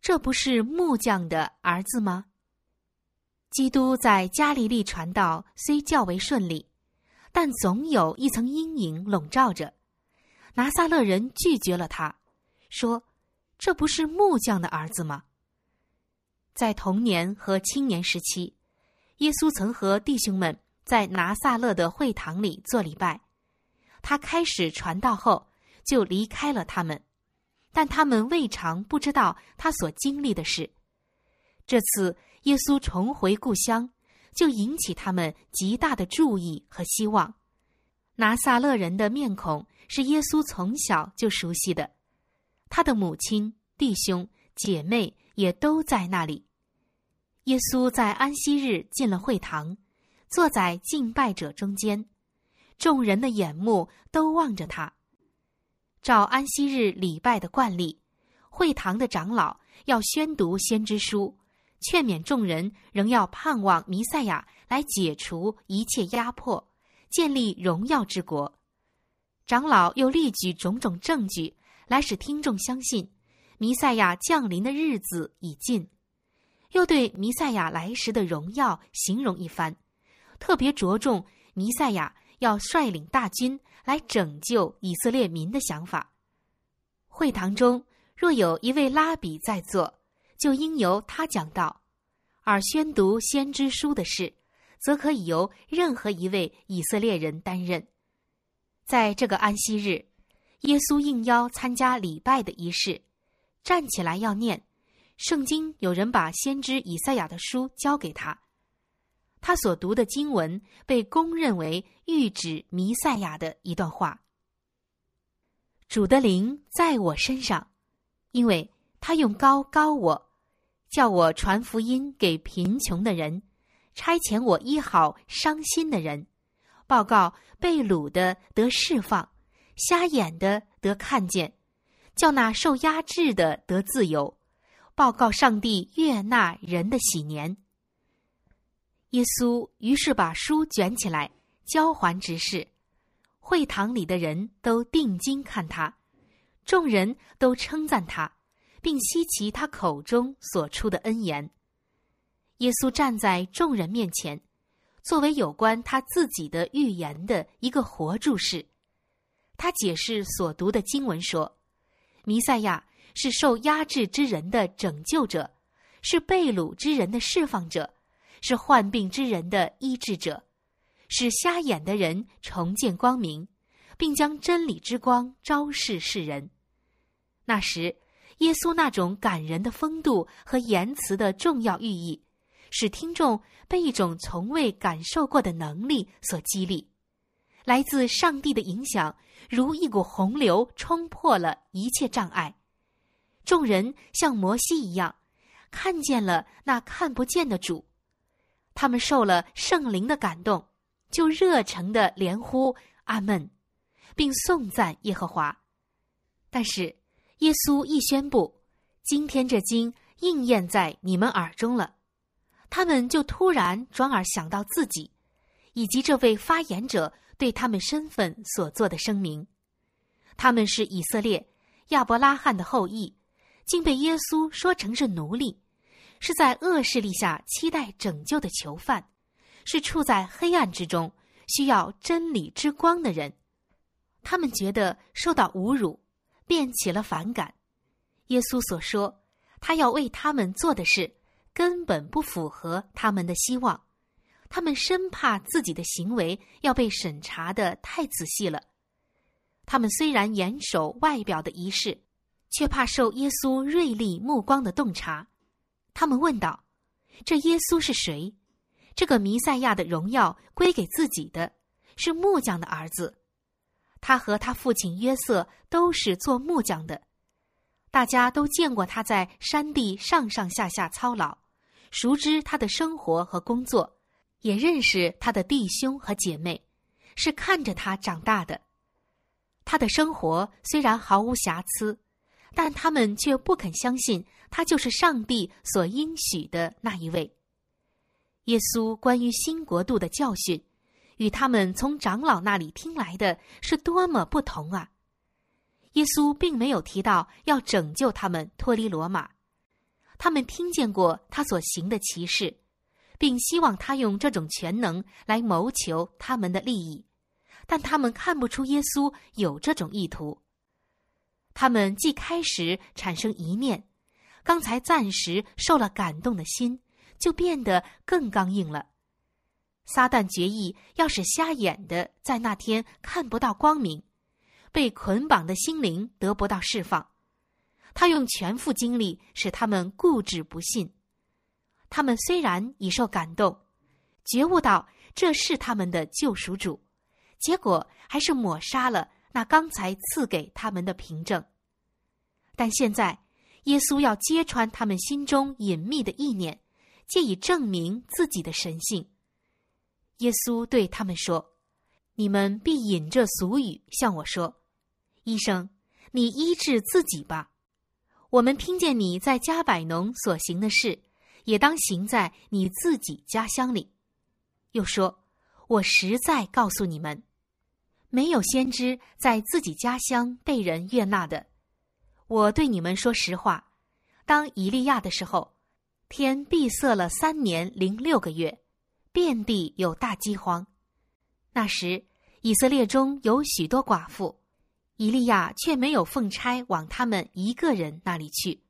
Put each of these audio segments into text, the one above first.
这不是木匠的儿子吗？基督在加利利传道虽较为顺利，但总有一层阴影笼罩着。拿撒勒人拒绝了他，说：“这不是木匠的儿子吗？”在童年和青年时期，耶稣曾和弟兄们在拿撒勒的会堂里做礼拜。他开始传道后，就离开了他们，但他们未尝不知道他所经历的事。这次耶稣重回故乡，就引起他们极大的注意和希望。拿撒勒人的面孔是耶稣从小就熟悉的，他的母亲、弟兄、姐妹也都在那里。耶稣在安息日进了会堂，坐在敬拜者中间，众人的眼目都望着他。照安息日礼拜的惯例，会堂的长老要宣读先知书，劝勉众人仍要盼望弥赛亚来解除一切压迫，建立荣耀之国。长老又列举种种证据，来使听众相信弥赛亚降临的日子已近。又对弥赛亚来时的荣耀形容一番，特别着重弥赛亚要率领大军来拯救以色列民的想法。会堂中若有一位拉比在座，就应由他讲道；而宣读先知书的事，则可以由任何一位以色列人担任。在这个安息日，耶稣应邀参加礼拜的仪式，站起来要念。圣经有人把先知以赛亚的书交给他，他所读的经文被公认为预指弥赛亚的一段话。主的灵在我身上，因为他用高高我，叫我传福音给贫穷的人，差遣我医好伤心的人，报告被掳的得释放，瞎眼的得看见，叫那受压制的得自由。报告上帝悦纳人的喜年。耶稣于是把书卷起来交还执事，会堂里的人都定睛看他，众人都称赞他，并稀奇他口中所出的恩言。耶稣站在众人面前，作为有关他自己的预言的一个活注释，他解释所读的经文说：“弥赛亚。”是受压制之人的拯救者，是被掳之人的释放者，是患病之人的医治者，使瞎眼的人重见光明，并将真理之光昭示世人。那时，耶稣那种感人的风度和言辞的重要寓意，使听众被一种从未感受过的能力所激励，来自上帝的影响，如一股洪流冲破了一切障碍。众人像摩西一样，看见了那看不见的主，他们受了圣灵的感动，就热诚的连呼阿门，并颂赞耶和华。但是耶稣一宣布，今天这经应验在你们耳中了，他们就突然转而想到自己，以及这位发言者对他们身份所做的声明。他们是以色列亚伯拉罕的后裔。竟被耶稣说成是奴隶，是在恶势力下期待拯救的囚犯，是处在黑暗之中需要真理之光的人。他们觉得受到侮辱，便起了反感。耶稣所说他要为他们做的事，根本不符合他们的希望。他们生怕自己的行为要被审查的太仔细了。他们虽然严守外表的仪式。却怕受耶稣锐利目光的洞察，他们问道：“这耶稣是谁？这个弥赛亚的荣耀归给自己的，是木匠的儿子。他和他父亲约瑟都是做木匠的，大家都见过他在山地上上下下操劳，熟知他的生活和工作，也认识他的弟兄和姐妹，是看着他长大的。他的生活虽然毫无瑕疵。”但他们却不肯相信他就是上帝所应许的那一位。耶稣关于新国度的教训，与他们从长老那里听来的是多么不同啊！耶稣并没有提到要拯救他们脱离罗马。他们听见过他所行的奇事，并希望他用这种全能来谋求他们的利益，但他们看不出耶稣有这种意图。他们既开始产生一念，刚才暂时受了感动的心，就变得更刚硬了。撒旦决意要使瞎眼的在那天看不到光明，被捆绑的心灵得不到释放。他用全副精力使他们固执不信。他们虽然已受感动，觉悟到这是他们的救赎主，结果还是抹杀了那刚才赐给他们的凭证。但现在，耶稣要揭穿他们心中隐秘的意念，借以证明自己的神性。耶稣对他们说：“你们必引着俗语向我说，医生，你医治自己吧。”我们听见你在加百农所行的事，也当行在你自己家乡里。又说：“我实在告诉你们，没有先知在自己家乡被人悦纳的。我对你们说实话，当以利亚的时候，天闭塞了三年零六个月，遍地有大饥荒。那时，以色列中有许多寡妇。”以利亚却没有奉差往他们一个人那里去，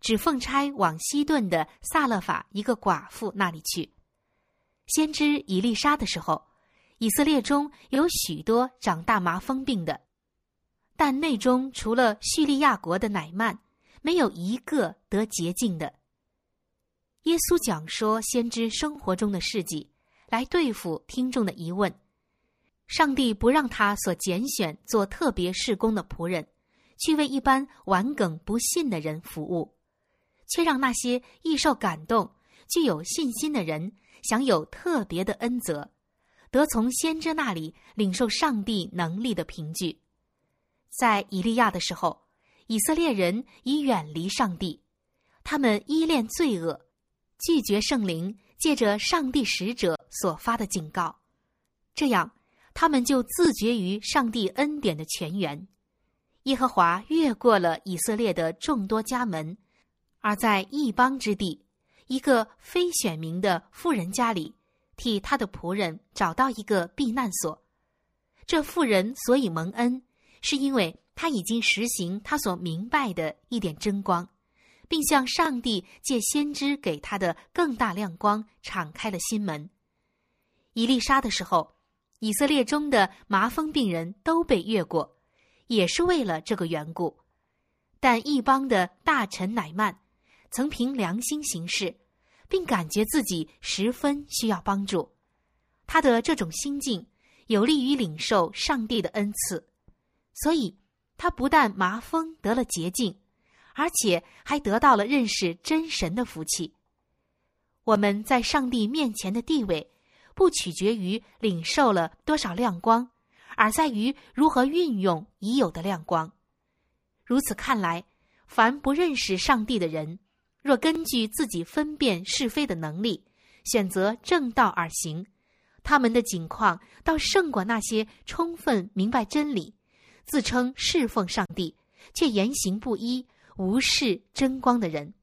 只奉差往西顿的萨勒法一个寡妇那里去。先知以利沙的时候，以色列中有许多长大麻风病的，但内中除了叙利亚国的乃曼，没有一个得洁净的。耶稣讲说先知生活中的事迹，来对付听众的疑问。上帝不让他所拣选做特别事工的仆人，去为一般顽梗不信的人服务，却让那些易受感动、具有信心的人享有特别的恩泽，得从先知那里领受上帝能力的凭据。在以利亚的时候，以色列人已远离上帝，他们依恋罪恶，拒绝圣灵借着上帝使者所发的警告，这样。他们就自绝于上帝恩典的泉源，耶和华越过了以色列的众多家门，而在异邦之地，一个非选民的富人家里，替他的仆人找到一个避难所。这妇人所以蒙恩，是因为他已经实行他所明白的一点真光，并向上帝借先知给他的更大亮光敞开了心门。以丽莎的时候。以色列中的麻风病人都被越过，也是为了这个缘故。但一邦的大臣乃曼曾凭良心行事，并感觉自己十分需要帮助。他的这种心境有利于领受上帝的恩赐，所以他不但麻风得了洁净，而且还得到了认识真神的福气。我们在上帝面前的地位。不取决于领受了多少亮光，而在于如何运用已有的亮光。如此看来，凡不认识上帝的人，若根据自己分辨是非的能力，选择正道而行，他们的境况倒胜过那些充分明白真理、自称侍奉上帝却言行不一、无视真光的人。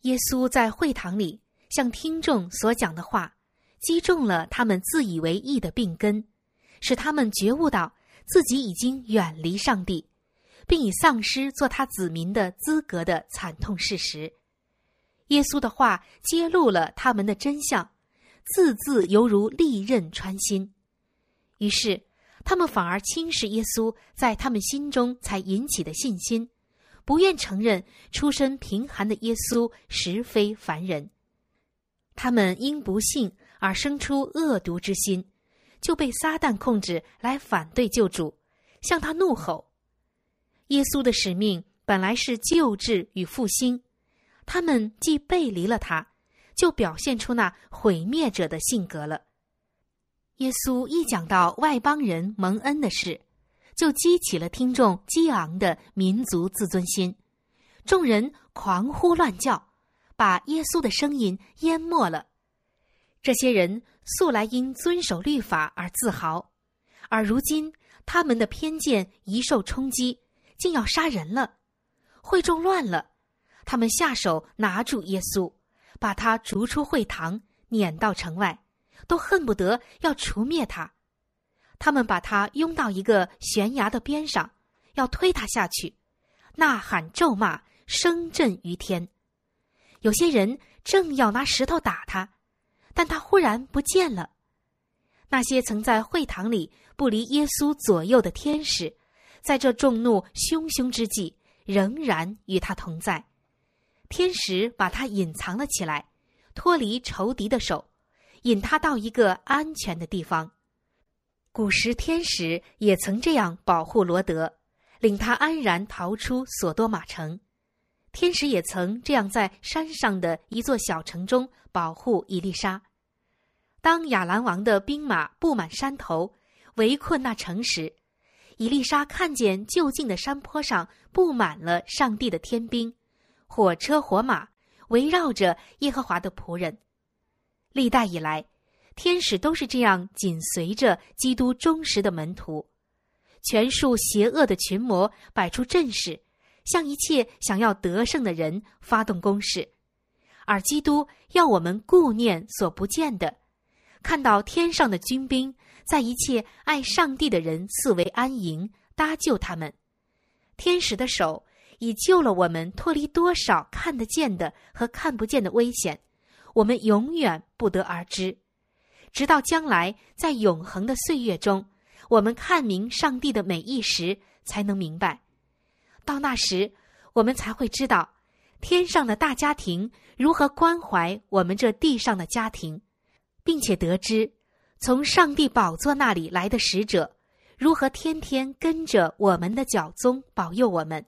耶稣在会堂里向听众所讲的话。击中了他们自以为意的病根，使他们觉悟到自己已经远离上帝，并已丧失做他子民的资格的惨痛事实。耶稣的话揭露了他们的真相，字字犹如利刃穿心。于是，他们反而轻视耶稣在他们心中才引起的信心，不愿承认出身贫寒的耶稣实非凡人。他们因不信。而生出恶毒之心，就被撒旦控制来反对救主，向他怒吼。耶稣的使命本来是救治与复兴，他们既背离了他，就表现出那毁灭者的性格了。耶稣一讲到外邦人蒙恩的事，就激起了听众激昂的民族自尊心，众人狂呼乱叫，把耶稣的声音淹没了。这些人素来因遵守律法而自豪，而如今他们的偏见一受冲击，竟要杀人了，会众乱了，他们下手拿住耶稣，把他逐出会堂，撵到城外，都恨不得要除灭他。他们把他拥到一个悬崖的边上，要推他下去，呐喊咒骂，声震于天。有些人正要拿石头打他，但他忽然不见了。那些曾在会堂里不离耶稣左右的天使，在这众怒汹汹之际，仍然与他同在。天使把他隐藏了起来，脱离仇敌的手，引他到一个安全的地方。古时天使也曾这样保护罗德，领他安然逃出索多玛城。天使也曾这样在山上的一座小城中保护伊丽莎。当亚兰王的兵马布满山头，围困那城时，伊丽莎看见就近的山坡上布满了上帝的天兵，火车火马围绕着耶和华的仆人。历代以来，天使都是这样紧随着基督忠实的门徒，全数邪恶的群魔摆出阵势，向一切想要得胜的人发动攻势，而基督要我们顾念所不见的。看到天上的军兵在一切爱上帝的人四围安营，搭救他们。天使的手已救了我们脱离多少看得见的和看不见的危险，我们永远不得而知。直到将来在永恒的岁月中，我们看明上帝的美意时，才能明白。到那时，我们才会知道天上的大家庭如何关怀我们这地上的家庭。并且得知，从上帝宝座那里来的使者，如何天天跟着我们的脚宗保佑我们。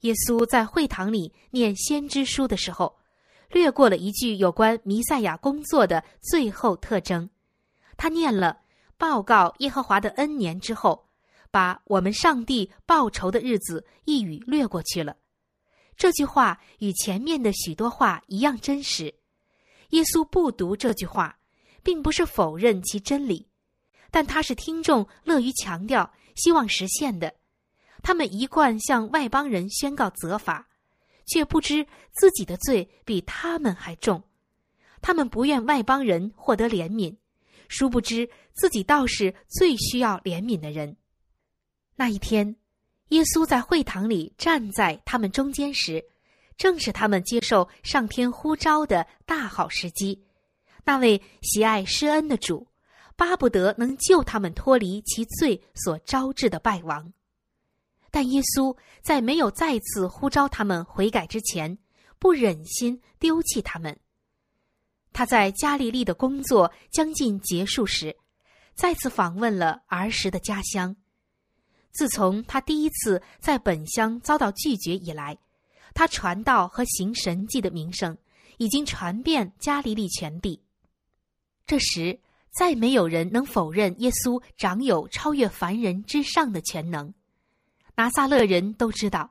耶稣在会堂里念先知书的时候，略过了一句有关弥赛亚工作的最后特征。他念了报告耶和华的恩年之后，把我们上帝报仇的日子一语略过去了。这句话与前面的许多话一样真实。耶稣不读这句话，并不是否认其真理，但他是听众乐于强调、希望实现的。他们一贯向外邦人宣告责罚，却不知自己的罪比他们还重。他们不愿外邦人获得怜悯，殊不知自己倒是最需要怜悯的人。那一天，耶稣在会堂里站在他们中间时。正是他们接受上天呼召的大好时机。那位喜爱施恩的主，巴不得能救他们脱离其罪所招致的败亡。但耶稣在没有再次呼召他们悔改之前，不忍心丢弃他们。他在加利利的工作将近结束时，再次访问了儿时的家乡。自从他第一次在本乡遭到拒绝以来。他传道和行神迹的名声已经传遍加利利全地。这时，再没有人能否认耶稣长有超越凡人之上的全能。拿撒勒人都知道，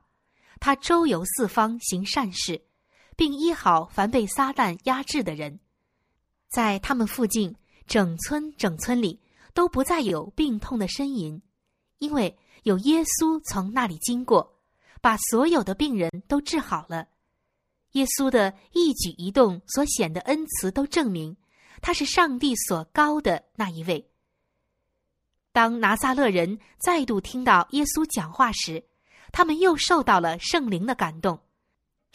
他周游四方行善事，并医好凡被撒旦压制的人。在他们附近，整村整村里都不再有病痛的呻吟，因为有耶稣从那里经过。把所有的病人都治好了，耶稣的一举一动所显的恩慈都证明，他是上帝所高的那一位。当拿撒勒人再度听到耶稣讲话时，他们又受到了圣灵的感动，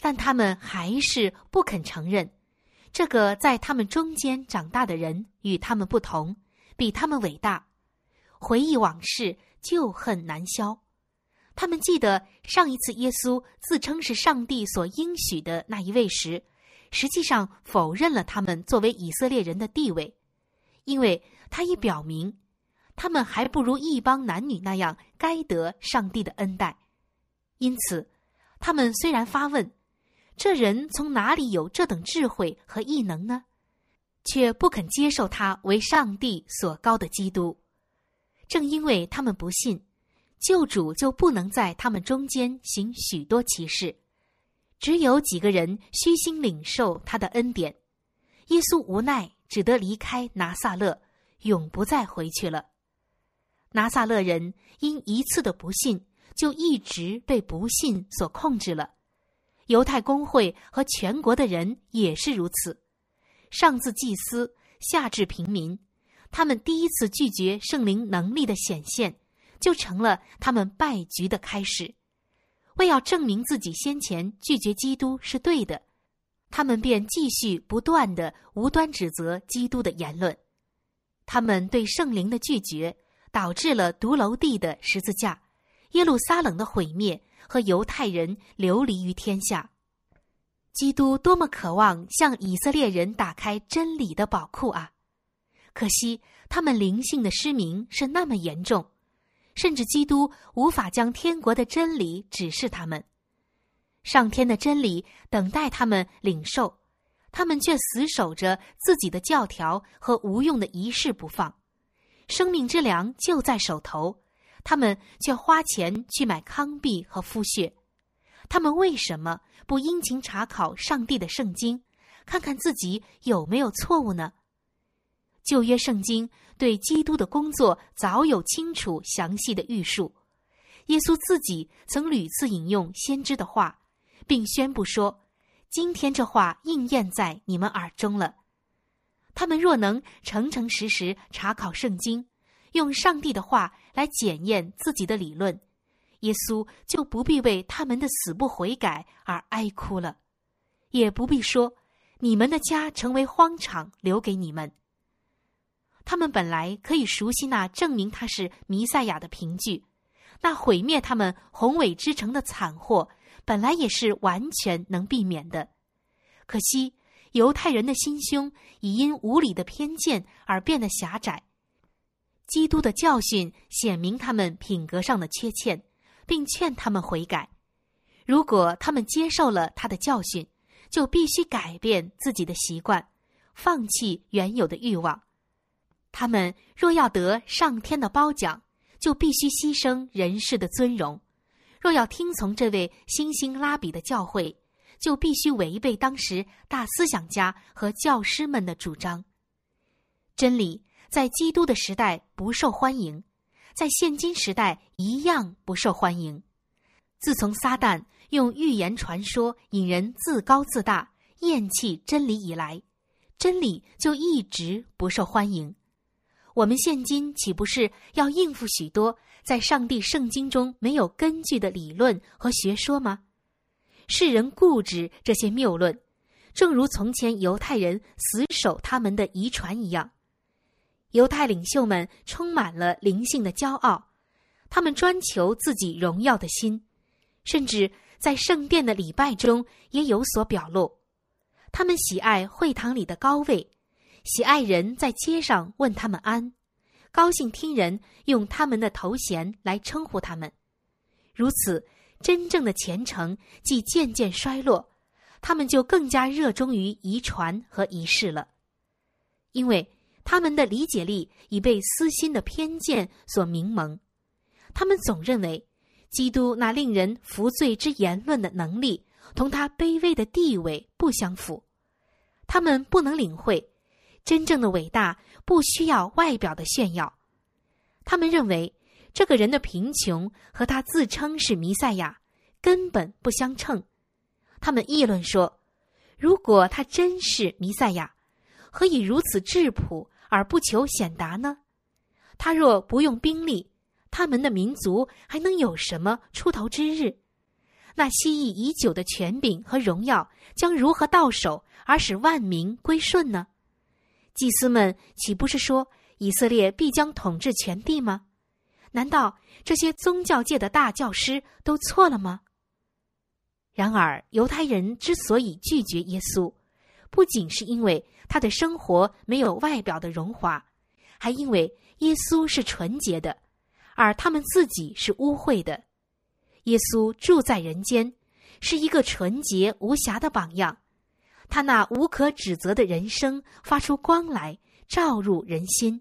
但他们还是不肯承认，这个在他们中间长大的人与他们不同，比他们伟大。回忆往事，旧恨难消。他们记得上一次耶稣自称是上帝所应许的那一位时，实际上否认了他们作为以色列人的地位，因为他已表明，他们还不如一帮男女那样该得上帝的恩待。因此，他们虽然发问：“这人从哪里有这等智慧和异能呢？”却不肯接受他为上帝所高的基督。正因为他们不信。救主就不能在他们中间行许多奇事，只有几个人虚心领受他的恩典。耶稣无奈只得离开拿撒勒，永不再回去了。拿撒勒人因一次的不信，就一直被不信所控制了。犹太公会和全国的人也是如此，上至祭司，下至平民，他们第一次拒绝圣灵能力的显现，就成了他们败局的开始。为要证明自己先前拒绝基督是对的，他们便继续不断的无端指责基督的言论。他们对圣灵的拒绝，导致了独楼地的十字架、耶路撒冷的毁灭和犹太人流离于天下。基督多么渴望向以色列人打开真理的宝库啊！可惜他们灵性的失明是那么严重。甚至基督无法将天国的真理指示他们，上天的真理等待他们领受，他们却死守着自己的教条和无用的仪式不放。生命之粮就在手头，他们却花钱去买糠币和敷血。他们为什么不殷勤查考上帝的圣经，看看自己有没有错误呢？旧约圣经对基督的工作早有清楚详细的预述，耶稣自己曾屡次引用先知的话，并宣布说：“今天这话应验在你们耳中了。”他们若能诚诚实实查考圣经，用上帝的话来检验自己的理论，耶稣就不必为他们的死不悔改而哀哭了，也不必说：“你们的家成为荒场，留给你们。”他们本来可以熟悉那证明他是弥赛亚的凭据，那毁灭他们宏伟之城的惨祸，本来也是完全能避免的。可惜犹太人的心胸已因无理的偏见而变得狭窄。基督的教训显明他们品格上的缺陷，并劝他们悔改。如果他们接受了他的教训，就必须改变自己的习惯，放弃原有的欲望。他们若要得上天的褒奖，就必须牺牲人世的尊荣；若要听从这位新兴拉比的教诲，就必须违背当时大思想家和教师们的主张。真理在基督的时代不受欢迎，在现今时代一样不受欢迎。自从撒旦用预言传说引人自高自大、厌弃真理以来，真理就一直不受欢迎。我们现今岂不是要应付许多在上帝圣经中没有根据的理论和学说吗？世人固执这些谬论，正如从前犹太人死守他们的遗传一样。犹太领袖们充满了灵性的骄傲，他们专求自己荣耀的心，甚至在圣殿的礼拜中也有所表露。他们喜爱会堂里的高位。喜爱人在街上问他们安，高兴听人用他们的头衔来称呼他们，如此，真正的虔诚既渐渐衰落，他们就更加热衷于遗传和仪式了，因为他们的理解力已被私心的偏见所明蒙，他们总认为，基督那令人服罪之言论的能力同他卑微的地位不相符，他们不能领会。真正的伟大不需要外表的炫耀，他们认为这个人的贫穷和他自称是弥赛亚根本不相称。他们议论说，如果他真是弥赛亚，何以如此质朴而不求显达呢？他若不用兵力，他们的民族还能有什么出头之日？那希冀已久的权柄和荣耀将如何到手，而使万民归顺呢？祭司们岂不是说以色列必将统治全地吗？难道这些宗教界的大教师都错了吗？然而，犹太人之所以拒绝耶稣，不仅是因为他的生活没有外表的荣华，还因为耶稣是纯洁的，而他们自己是污秽的。耶稣住在人间，是一个纯洁无瑕的榜样。他那无可指责的人生发出光来，照入人心；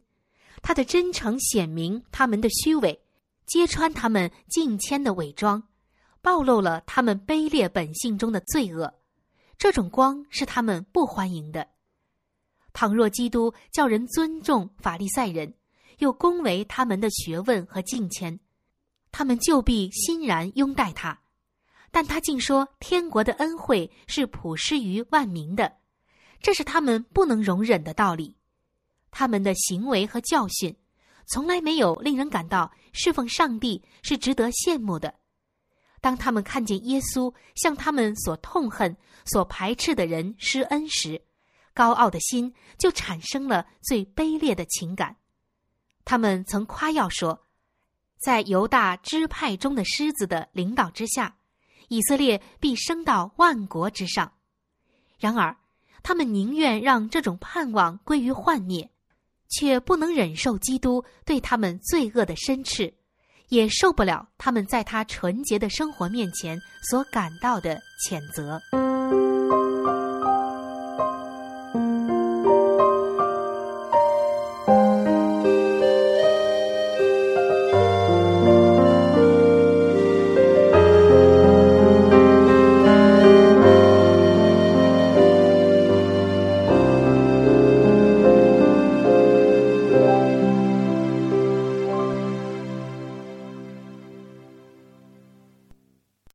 他的真诚显明他们的虚伪，揭穿他们近谦的伪装，暴露了他们卑劣本性中的罪恶。这种光是他们不欢迎的。倘若基督叫人尊重法利赛人，又恭维他们的学问和敬谦，他们就必欣然拥戴他。但他竟说天国的恩惠是普施于万民的，这是他们不能容忍的道理。他们的行为和教训，从来没有令人感到侍奉上帝是值得羡慕的。当他们看见耶稣向他们所痛恨、所排斥的人施恩时，高傲的心就产生了最卑劣的情感。他们曾夸耀说，在犹大支派中的狮子的领导之下，以色列必升到万国之上。然而，他们宁愿让这种盼望归于幻灭，却不能忍受基督对他们罪恶的申斥。也受不了他们在他纯洁的生活面前所感到的谴责。